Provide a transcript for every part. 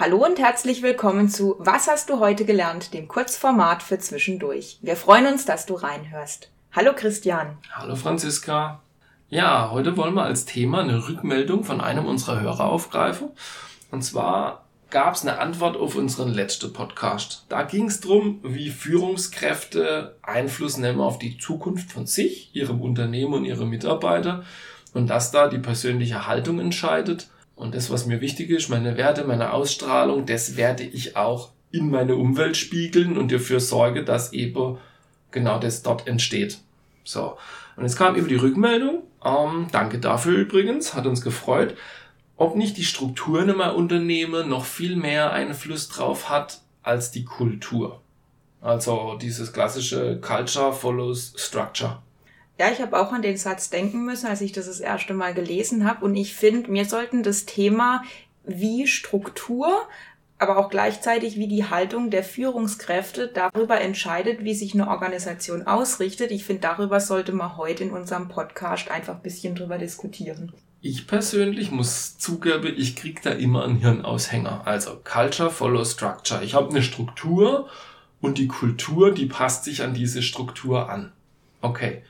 Hallo und herzlich willkommen zu Was hast du heute gelernt, dem Kurzformat für zwischendurch. Wir freuen uns, dass du reinhörst. Hallo Christian. Hallo Franziska. Ja, heute wollen wir als Thema eine Rückmeldung von einem unserer Hörer aufgreifen. Und zwar gab es eine Antwort auf unseren letzten Podcast. Da ging es darum, wie Führungskräfte Einfluss nehmen auf die Zukunft von sich, ihrem Unternehmen und ihre Mitarbeiter und dass da die persönliche Haltung entscheidet. Und das, was mir wichtig ist, meine Werte, meine Ausstrahlung, das werde ich auch in meine Umwelt spiegeln und dafür sorge, dass eben genau das dort entsteht. So. Und es kam über die Rückmeldung. Ähm, danke dafür übrigens, hat uns gefreut ob nicht die Struktur in einem Unternehmen noch viel mehr Einfluss drauf hat als die Kultur. Also dieses klassische Culture follows Structure. Ja, ich habe auch an den Satz denken müssen, als ich das das erste Mal gelesen habe. Und ich finde, wir sollten das Thema wie Struktur, aber auch gleichzeitig wie die Haltung der Führungskräfte darüber entscheidet, wie sich eine Organisation ausrichtet. Ich finde, darüber sollte man heute in unserem Podcast einfach ein bisschen drüber diskutieren. Ich persönlich muss zugeben, ich krieg da immer einen Hirnaushänger. Also Culture follows Structure. Ich habe eine Struktur und die Kultur, die passt sich an diese Struktur an. Okay.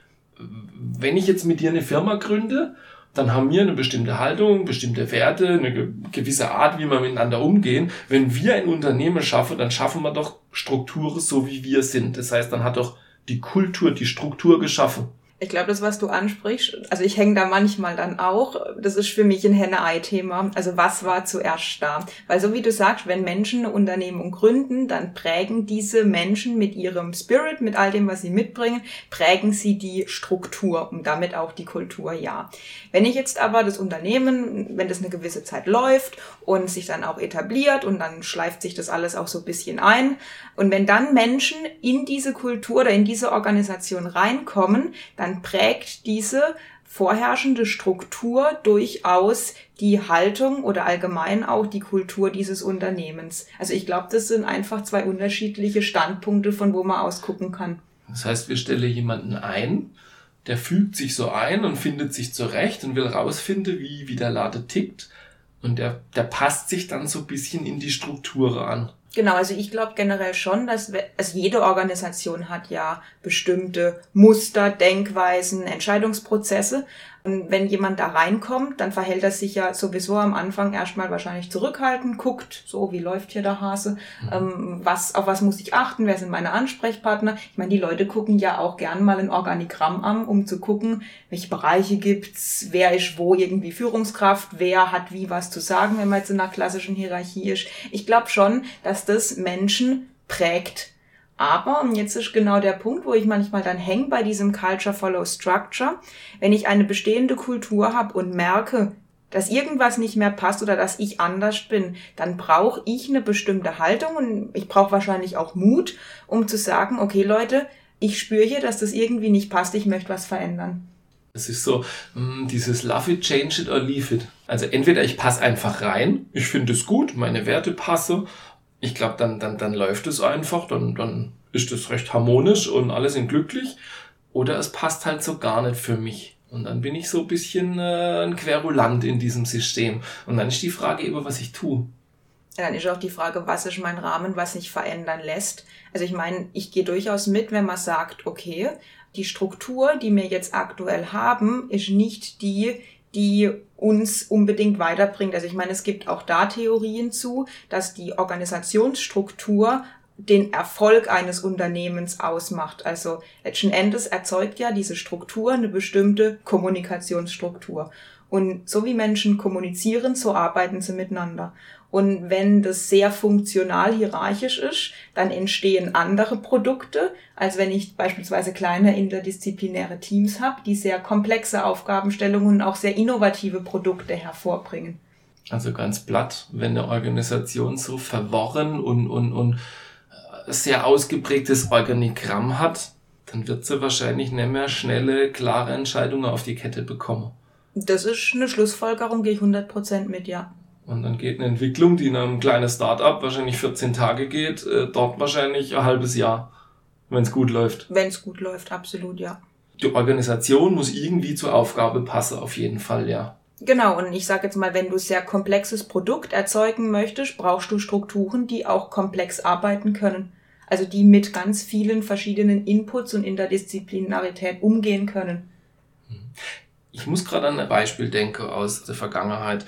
Wenn ich jetzt mit dir eine Firma gründe, dann haben wir eine bestimmte Haltung, bestimmte Werte, eine gewisse Art, wie wir miteinander umgehen. Wenn wir ein Unternehmen schaffen, dann schaffen wir doch Strukturen so, wie wir sind. Das heißt, dann hat doch die Kultur die Struktur geschaffen. Ich glaube, das, was du ansprichst, also ich hänge da manchmal dann auch, das ist für mich ein Henne-Ei-Thema. Also was war zuerst da? Weil so wie du sagst, wenn Menschen eine Unternehmung gründen, dann prägen diese Menschen mit ihrem Spirit, mit all dem, was sie mitbringen, prägen sie die Struktur und damit auch die Kultur, ja. Wenn ich jetzt aber das Unternehmen, wenn das eine gewisse Zeit läuft und sich dann auch etabliert und dann schleift sich das alles auch so ein bisschen ein und wenn dann Menschen in diese Kultur oder in diese Organisation reinkommen, dann dann prägt diese vorherrschende Struktur durchaus die Haltung oder allgemein auch die Kultur dieses Unternehmens. Also ich glaube, das sind einfach zwei unterschiedliche Standpunkte, von wo man aus gucken kann. Das heißt, wir stellen jemanden ein, der fügt sich so ein und findet sich zurecht und will rausfinden, wie, wie der Lade tickt. Und der, der passt sich dann so ein bisschen in die Struktur an. Genau, also ich glaube generell schon, dass also jede Organisation hat ja bestimmte Muster, Denkweisen, Entscheidungsprozesse. Und wenn jemand da reinkommt, dann verhält er sich ja sowieso am Anfang erstmal wahrscheinlich zurückhaltend, guckt, so, wie läuft hier der Hase, mhm. ähm, was, auf was muss ich achten, wer sind meine Ansprechpartner. Ich meine, die Leute gucken ja auch gern mal ein Organigramm an, um zu gucken, welche Bereiche gibt's, wer ist wo irgendwie Führungskraft, wer hat wie was zu sagen, wenn man jetzt in einer klassischen Hierarchie ist. Ich glaube schon, dass das Menschen prägt aber, und jetzt ist genau der Punkt, wo ich manchmal dann hänge bei diesem Culture Follow Structure, wenn ich eine bestehende Kultur habe und merke, dass irgendwas nicht mehr passt oder dass ich anders bin, dann brauche ich eine bestimmte Haltung und ich brauche wahrscheinlich auch Mut, um zu sagen, okay Leute, ich spüre hier, dass das irgendwie nicht passt, ich möchte was verändern. Es ist so mh, mm, dieses Love it, change it or leave it. Also entweder ich passe einfach rein, ich finde es gut, meine Werte passe ich glaube, dann, dann, dann läuft es einfach, dann, dann ist es recht harmonisch und alle sind glücklich. Oder es passt halt so gar nicht für mich. Und dann bin ich so ein bisschen äh, ein Querulant in diesem System. Und dann ist die Frage eben, was ich tue. Ja, dann ist auch die Frage, was ist mein Rahmen, was sich verändern lässt. Also ich meine, ich gehe durchaus mit, wenn man sagt, okay, die Struktur, die wir jetzt aktuell haben, ist nicht die, die uns unbedingt weiterbringt. Also ich meine, es gibt auch da Theorien zu, dass die Organisationsstruktur den Erfolg eines Unternehmens ausmacht. Also letzten Endes erzeugt ja diese Struktur eine bestimmte Kommunikationsstruktur. Und so wie Menschen kommunizieren, so arbeiten sie miteinander. Und wenn das sehr funktional hierarchisch ist, dann entstehen andere Produkte, als wenn ich beispielsweise kleine interdisziplinäre Teams habe, die sehr komplexe Aufgabenstellungen und auch sehr innovative Produkte hervorbringen. Also ganz platt, wenn eine Organisation so verworren und, und, und äh, sehr ausgeprägtes Organigramm hat, dann wird sie wahrscheinlich nicht mehr schnelle, klare Entscheidungen auf die Kette bekommen. Das ist eine Schlussfolgerung, gehe ich 100% mit, ja. Und dann geht eine Entwicklung, die in einem kleinen Startup wahrscheinlich 14 Tage geht, äh, dort wahrscheinlich ein halbes Jahr, wenn es gut läuft. Wenn es gut läuft, absolut, ja. Die Organisation muss irgendwie zur Aufgabe passen, auf jeden Fall, ja. Genau, und ich sage jetzt mal, wenn du sehr komplexes Produkt erzeugen möchtest, brauchst du Strukturen, die auch komplex arbeiten können. Also die mit ganz vielen verschiedenen Inputs und Interdisziplinarität umgehen können. Ich muss gerade an ein Beispiel denken aus der Vergangenheit.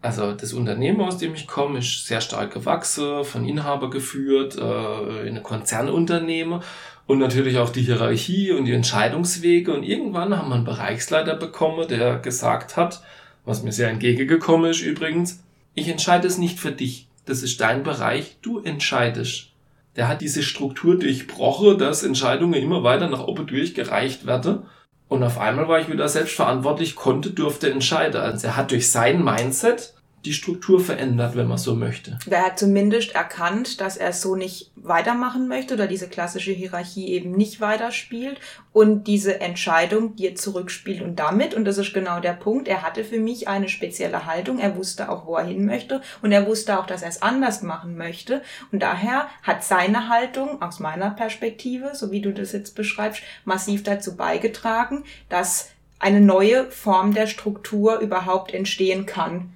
Also das Unternehmen, aus dem ich komme, ist sehr stark gewachsen, von Inhaber geführt, äh, in ein Konzernunternehmen und natürlich auch die Hierarchie und die Entscheidungswege. Und irgendwann haben wir einen Bereichsleiter bekommen, der gesagt hat, was mir sehr entgegengekommen ist übrigens, ich entscheide es nicht für dich. Das ist dein Bereich, du entscheidest. Der hat diese Struktur durchbrochen, dass Entscheidungen immer weiter nach oben durchgereicht werden und auf einmal war ich wieder selbstverantwortlich, konnte, durfte entscheiden. Also er hat durch sein Mindset die Struktur verändert, wenn man so möchte. Er hat zumindest erkannt, dass er so nicht weitermachen möchte oder diese klassische Hierarchie eben nicht weiterspielt und diese Entscheidung dir zurückspielt und damit, und das ist genau der Punkt, er hatte für mich eine spezielle Haltung, er wusste auch, wo er hin möchte und er wusste auch, dass er es anders machen möchte und daher hat seine Haltung aus meiner Perspektive, so wie du das jetzt beschreibst, massiv dazu beigetragen, dass eine neue Form der Struktur überhaupt entstehen kann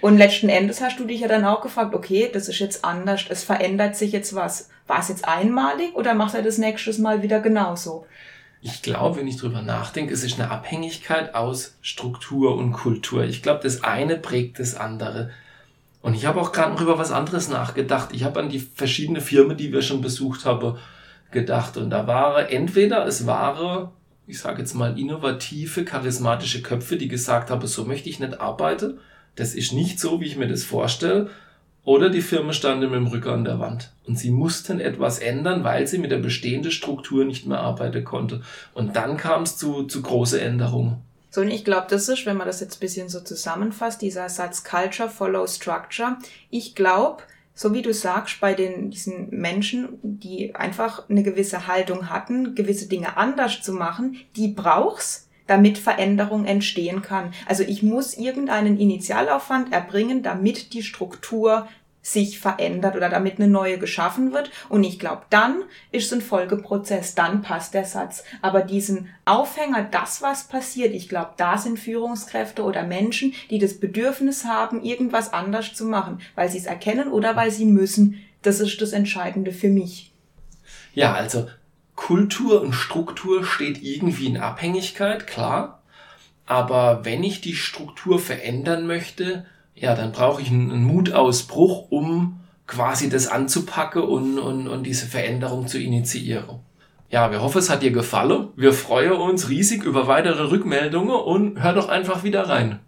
und letzten Endes hast du dich ja dann auch gefragt, okay, das ist jetzt anders, es verändert sich jetzt was. War es jetzt einmalig oder macht er das nächstes Mal wieder genauso? Ich glaube, wenn ich drüber nachdenke, es ist eine Abhängigkeit aus Struktur und Kultur. Ich glaube, das eine prägt das andere. Und ich habe auch gerade noch über was anderes nachgedacht. Ich habe an die verschiedenen Firmen, die wir schon besucht haben, gedacht. Und da waren entweder es waren, ich sage jetzt mal, innovative, charismatische Köpfe, die gesagt haben, so möchte ich nicht arbeiten das ist nicht so, wie ich mir das vorstelle. Oder die Firma stand mit dem Rücken an der Wand. Und sie mussten etwas ändern, weil sie mit der bestehenden Struktur nicht mehr arbeiten konnte. Und dann kam es zu, zu große Änderungen. So, und ich glaube, das ist, wenn man das jetzt ein bisschen so zusammenfasst, dieser Satz Culture follow Structure. Ich glaube, so wie du sagst, bei den, diesen Menschen, die einfach eine gewisse Haltung hatten, gewisse Dinge anders zu machen, die brauchst, damit Veränderung entstehen kann. Also ich muss irgendeinen Initialaufwand erbringen, damit die Struktur sich verändert oder damit eine neue geschaffen wird. Und ich glaube, dann ist es ein Folgeprozess, dann passt der Satz. Aber diesen Aufhänger, das, was passiert, ich glaube, da sind Führungskräfte oder Menschen, die das Bedürfnis haben, irgendwas anders zu machen, weil sie es erkennen oder weil sie müssen. Das ist das Entscheidende für mich. Ja, also Kultur und Struktur steht irgendwie in Abhängigkeit, klar. Aber wenn ich die Struktur verändern möchte, ja, dann brauche ich einen, Mutausbruch, um quasi das anzupacken und, und, und diese Veränderung zu initiieren. Ja, wir hoffen, es hat dir gefallen. Wir freuen uns riesig über weitere Rückmeldungen und hör doch einfach wieder rein.